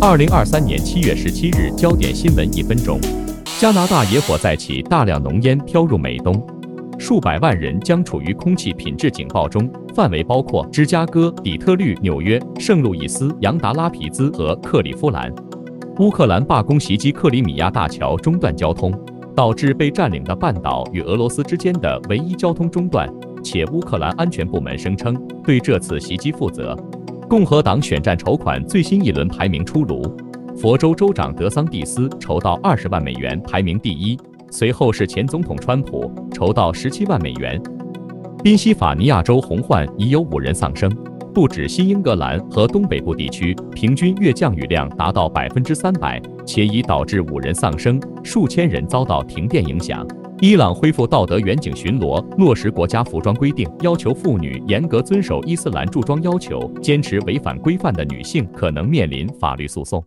二零二三年七月十七日，焦点新闻一分钟：加拿大野火再起，大量浓烟飘入美东，数百万人将处于空气品质警报中，范围包括芝加哥、底特律、纽约、圣路易斯、杨达拉皮兹和克利夫兰。乌克兰罢工袭击克里米亚大桥，中断交通，导致被占领的半岛与俄罗斯之间的唯一交通中断。且乌克兰安全部门声称对这次袭击负责。共和党选战筹款最新一轮排名出炉，佛州州长德桑蒂斯筹到二十万美元，排名第一，随后是前总统川普，筹到十七万美元。宾夕法尼亚州洪患已有五人丧生，不止新英格兰和东北部地区，平均月降雨量达到百分之三百，且已导致五人丧生，数千人遭到停电影响。伊朗恢复道德远景巡逻，落实国家服装规定，要求妇女严格遵守伊斯兰着装要求，坚持违反规范的女性可能面临法律诉讼。